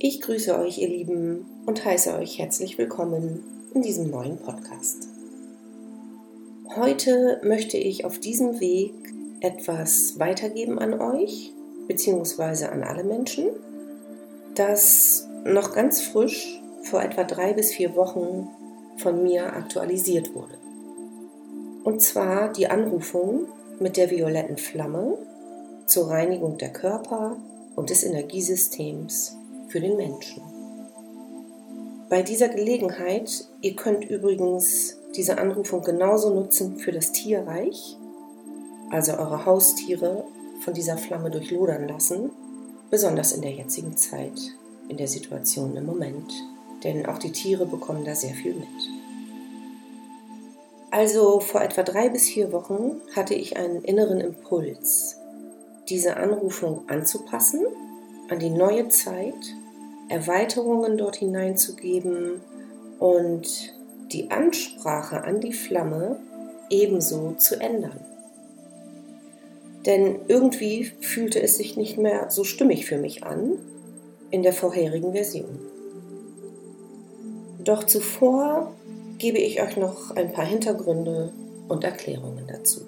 Ich grüße euch, ihr Lieben, und heiße euch herzlich willkommen in diesem neuen Podcast. Heute möchte ich auf diesem Weg etwas weitergeben an euch, beziehungsweise an alle Menschen, das noch ganz frisch vor etwa drei bis vier Wochen von mir aktualisiert wurde. Und zwar die Anrufung mit der violetten Flamme zur Reinigung der Körper und des Energiesystems für den Menschen. Bei dieser Gelegenheit, ihr könnt übrigens diese Anrufung genauso nutzen für das Tierreich, also eure Haustiere von dieser Flamme durchlodern lassen, besonders in der jetzigen Zeit, in der Situation im Moment, denn auch die Tiere bekommen da sehr viel mit. Also vor etwa drei bis vier Wochen hatte ich einen inneren Impuls, diese Anrufung anzupassen an die neue Zeit, Erweiterungen dort hineinzugeben und die Ansprache an die Flamme ebenso zu ändern. Denn irgendwie fühlte es sich nicht mehr so stimmig für mich an in der vorherigen Version. Doch zuvor gebe ich euch noch ein paar Hintergründe und Erklärungen dazu.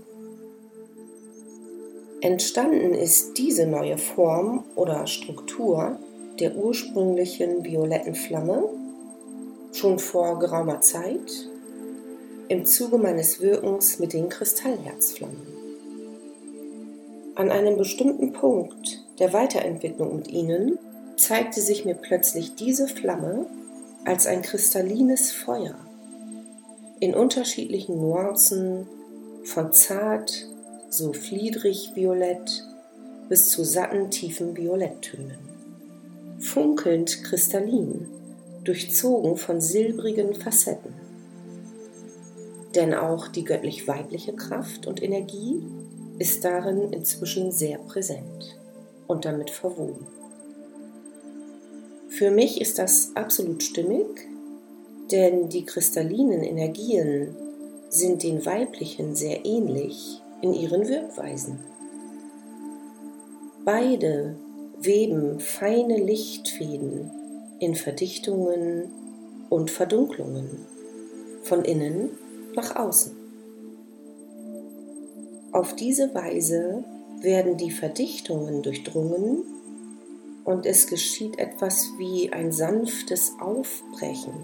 Entstanden ist diese neue Form oder Struktur der ursprünglichen violetten Flamme schon vor geraumer Zeit im Zuge meines Wirkens mit den Kristallherzflammen. An einem bestimmten Punkt der Weiterentwicklung mit ihnen zeigte sich mir plötzlich diese Flamme als ein kristallines Feuer in unterschiedlichen Nuancen von zart, so fliedrig violett bis zu satten, tiefen Violetttönen. Funkelnd kristallin, durchzogen von silbrigen Facetten. Denn auch die göttlich-weibliche Kraft und Energie ist darin inzwischen sehr präsent und damit verwoben. Für mich ist das absolut stimmig, denn die kristallinen Energien sind den weiblichen sehr ähnlich in ihren Wirkweisen. Beide weben feine Lichtfäden in Verdichtungen und Verdunklungen von innen nach außen. Auf diese Weise werden die Verdichtungen durchdrungen und es geschieht etwas wie ein sanftes Aufbrechen,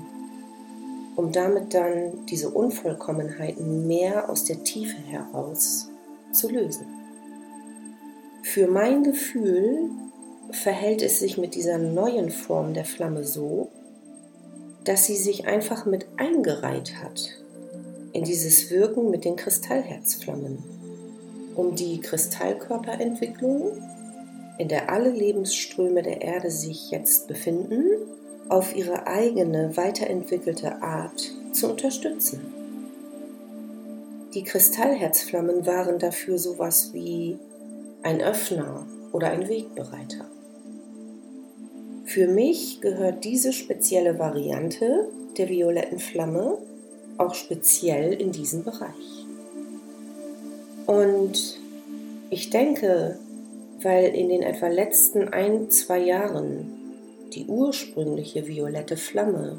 um damit dann diese Unvollkommenheiten mehr aus der Tiefe heraus zu lösen. Für mein Gefühl verhält es sich mit dieser neuen Form der Flamme so, dass sie sich einfach mit eingereiht hat in dieses Wirken mit den Kristallherzflammen, um die Kristallkörperentwicklung, in der alle Lebensströme der Erde sich jetzt befinden, auf ihre eigene weiterentwickelte Art zu unterstützen. Die Kristallherzflammen waren dafür sowas wie ein Öffner oder ein Wegbereiter. Für mich gehört diese spezielle Variante der violetten Flamme auch speziell in diesen Bereich. Und ich denke, weil in den etwa letzten ein, zwei Jahren die ursprüngliche violette Flamme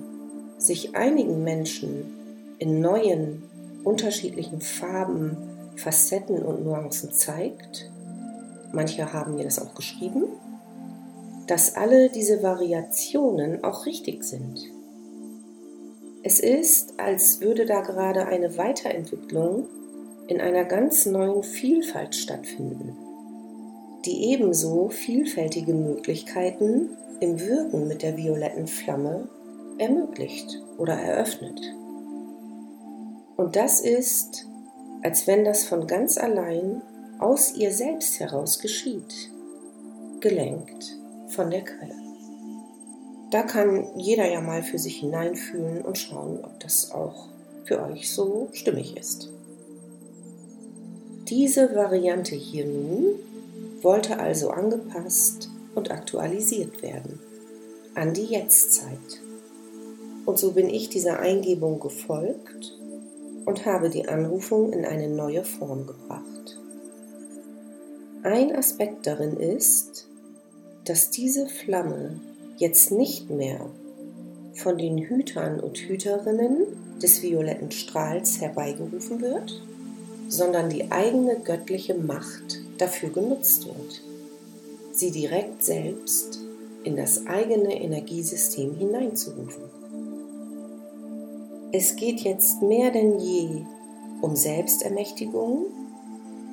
sich einigen Menschen in neuen, unterschiedlichen Farben, Facetten und Nuancen zeigt, manche haben mir das auch geschrieben, dass alle diese Variationen auch richtig sind. Es ist, als würde da gerade eine Weiterentwicklung in einer ganz neuen Vielfalt stattfinden, die ebenso vielfältige Möglichkeiten im Wirken mit der violetten Flamme ermöglicht oder eröffnet. Und das ist, als wenn das von ganz allein aus ihr selbst heraus geschieht, gelenkt von der Quelle. Da kann jeder ja mal für sich hineinfühlen und schauen, ob das auch für euch so stimmig ist. Diese Variante hier nun wollte also angepasst und aktualisiert werden an die Jetztzeit. Und so bin ich dieser Eingebung gefolgt und habe die Anrufung in eine neue Form gebracht. Ein Aspekt darin ist, dass diese Flamme jetzt nicht mehr von den Hütern und Hüterinnen des violetten Strahls herbeigerufen wird, sondern die eigene göttliche Macht dafür genutzt wird, sie direkt selbst in das eigene Energiesystem hineinzurufen. Es geht jetzt mehr denn je um Selbstermächtigung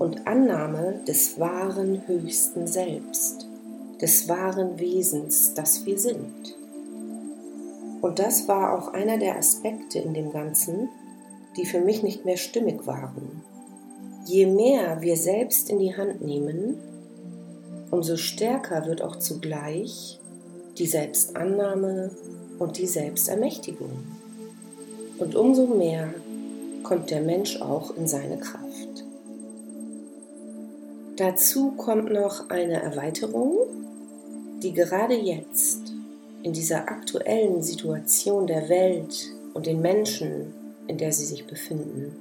und Annahme des wahren höchsten Selbst, des wahren Wesens, das wir sind. Und das war auch einer der Aspekte in dem Ganzen, die für mich nicht mehr stimmig waren. Je mehr wir selbst in die Hand nehmen, umso stärker wird auch zugleich die Selbstannahme und die Selbstermächtigung. Und umso mehr kommt der Mensch auch in seine Kraft. Dazu kommt noch eine Erweiterung, die gerade jetzt in dieser aktuellen Situation der Welt und den Menschen, in der sie sich befinden,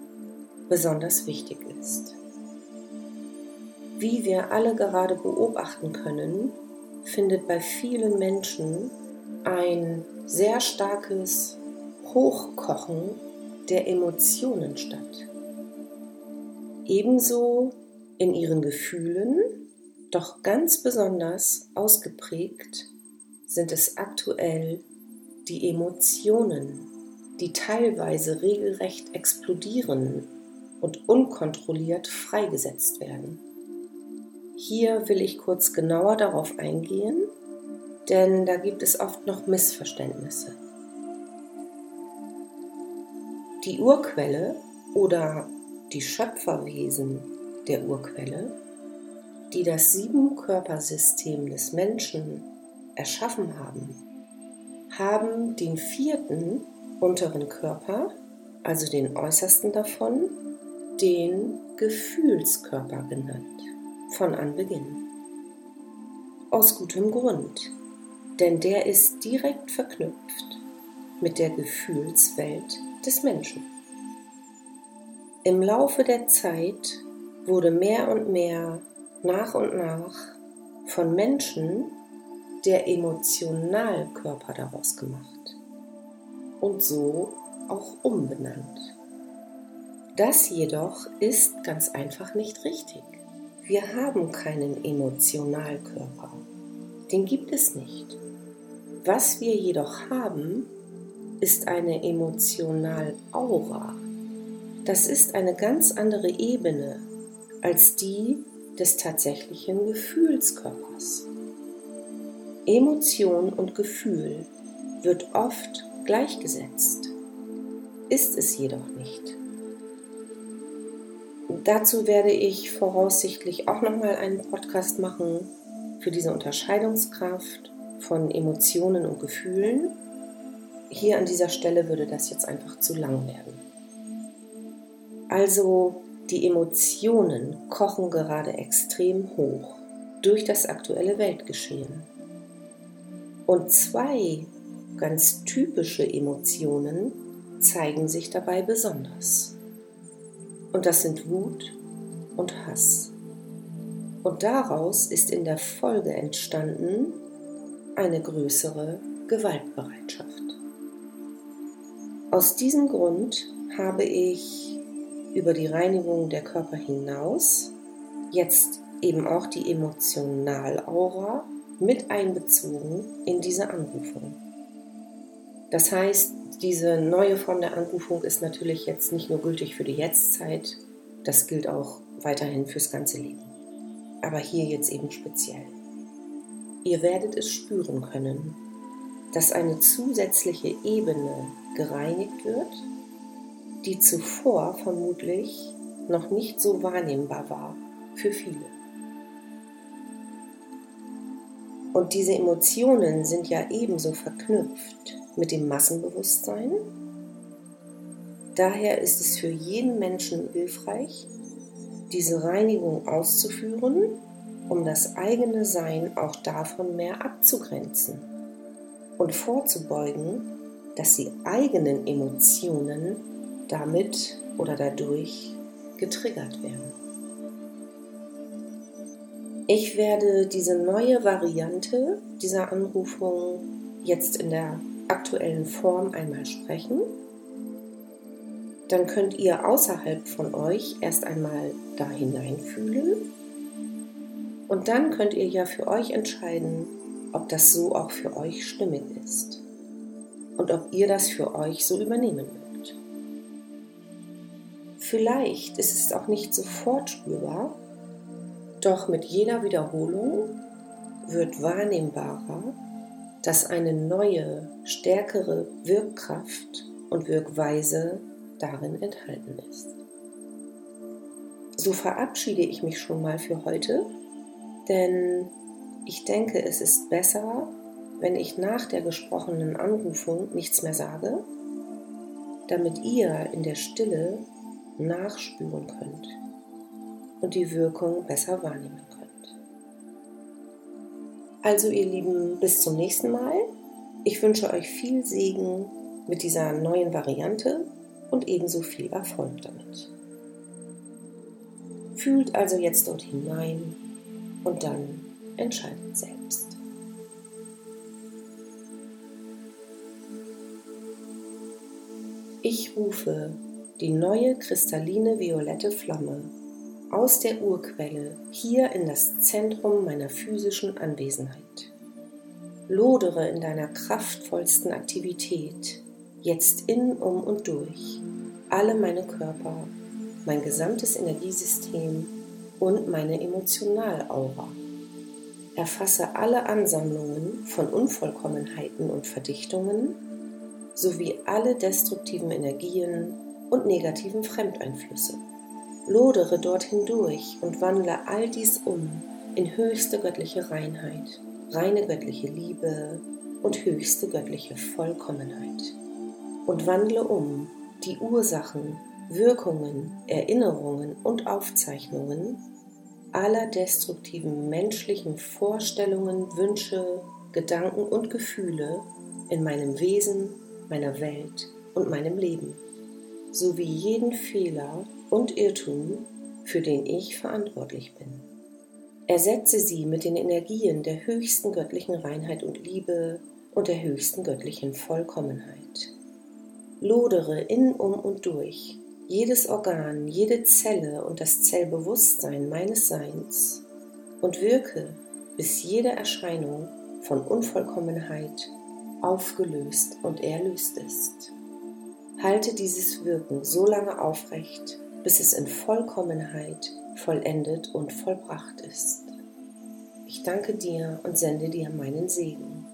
besonders wichtig ist. Wie wir alle gerade beobachten können, findet bei vielen Menschen ein sehr starkes Hochkochen der Emotionen statt. Ebenso in ihren Gefühlen, doch ganz besonders ausgeprägt sind es aktuell die Emotionen, die teilweise regelrecht explodieren und unkontrolliert freigesetzt werden. Hier will ich kurz genauer darauf eingehen, denn da gibt es oft noch Missverständnisse. Die Urquelle oder die Schöpferwesen der Urquelle, die das Siebenkörpersystem des Menschen erschaffen haben, haben den vierten unteren Körper, also den äußersten davon, den Gefühlskörper genannt, von Anbeginn. Aus gutem Grund, denn der ist direkt verknüpft mit der Gefühlswelt des Menschen. Im Laufe der Zeit wurde mehr und mehr nach und nach von Menschen der Emotionalkörper daraus gemacht und so auch umbenannt. Das jedoch ist ganz einfach nicht richtig. Wir haben keinen Emotionalkörper. Den gibt es nicht. Was wir jedoch haben, ist eine Emotionalaura. Das ist eine ganz andere Ebene als die des tatsächlichen Gefühlskörpers. Emotion und Gefühl wird oft gleichgesetzt, ist es jedoch nicht. Dazu werde ich voraussichtlich auch nochmal einen Podcast machen für diese Unterscheidungskraft von Emotionen und Gefühlen. Hier an dieser Stelle würde das jetzt einfach zu lang werden. Also die Emotionen kochen gerade extrem hoch durch das aktuelle Weltgeschehen. Und zwei ganz typische Emotionen zeigen sich dabei besonders. Und das sind Wut und Hass. Und daraus ist in der Folge entstanden eine größere Gewaltbereitschaft. Aus diesem Grund habe ich über die Reinigung der Körper hinaus jetzt eben auch die Emotionalaura mit einbezogen in diese Anrufung. Das heißt, diese neue Form der Anrufung ist natürlich jetzt nicht nur gültig für die Jetztzeit, das gilt auch weiterhin fürs ganze Leben. Aber hier jetzt eben speziell. Ihr werdet es spüren können, dass eine zusätzliche Ebene gereinigt wird, die zuvor vermutlich noch nicht so wahrnehmbar war für viele. Und diese Emotionen sind ja ebenso verknüpft mit dem Massenbewusstsein. Daher ist es für jeden Menschen hilfreich, diese Reinigung auszuführen, um das eigene Sein auch davon mehr abzugrenzen und vorzubeugen, dass die eigenen Emotionen damit oder dadurch getriggert werden. Ich werde diese neue Variante dieser Anrufung jetzt in der aktuellen Form einmal sprechen. Dann könnt ihr außerhalb von euch erst einmal da hineinfühlen. Und dann könnt ihr ja für euch entscheiden, ob das so auch für euch stimmig ist. Und ob ihr das für euch so übernehmen mögt. Vielleicht ist es auch nicht sofort spürbar, doch mit jeder Wiederholung wird wahrnehmbarer, dass eine neue, stärkere Wirkkraft und Wirkweise darin enthalten ist. So verabschiede ich mich schon mal für heute, denn ich denke, es ist besser, wenn ich nach der gesprochenen Anrufung nichts mehr sage, damit ihr in der Stille nachspüren könnt und die Wirkung besser wahrnehmen könnt. Also ihr Lieben, bis zum nächsten Mal. Ich wünsche euch viel Segen mit dieser neuen Variante und ebenso viel Erfolg damit. Fühlt also jetzt dort hinein und dann entscheidet selbst. Ich rufe die neue kristalline violette Flamme aus der Urquelle hier in das Zentrum meiner physischen Anwesenheit. Lodere in deiner kraftvollsten Aktivität, jetzt in, um und durch, alle meine Körper, mein gesamtes Energiesystem und meine Emotionalaura. Erfasse alle Ansammlungen von Unvollkommenheiten und Verdichtungen sowie alle destruktiven Energien und negativen Fremdeinflüsse. Lodere dort hindurch und wandle all dies um in höchste göttliche Reinheit, reine göttliche Liebe und höchste göttliche Vollkommenheit. Und wandle um die Ursachen, Wirkungen, Erinnerungen und Aufzeichnungen aller destruktiven menschlichen Vorstellungen, Wünsche, Gedanken und Gefühle in meinem Wesen, meiner Welt und meinem Leben, sowie jeden Fehler und Irrtum, für den ich verantwortlich bin. Ersetze sie mit den Energien der höchsten göttlichen Reinheit und Liebe und der höchsten göttlichen Vollkommenheit. Lodere in, um und durch jedes Organ, jede Zelle und das Zellbewusstsein meines Seins und wirke, bis jede Erscheinung von Unvollkommenheit aufgelöst und erlöst ist. Halte dieses Wirken so lange aufrecht, bis es in Vollkommenheit vollendet und vollbracht ist. Ich danke dir und sende dir meinen Segen.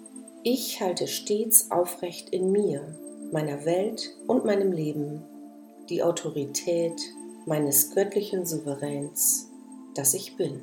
Ich halte stets aufrecht in mir, meiner Welt und meinem Leben die Autorität meines göttlichen Souveräns, das ich bin.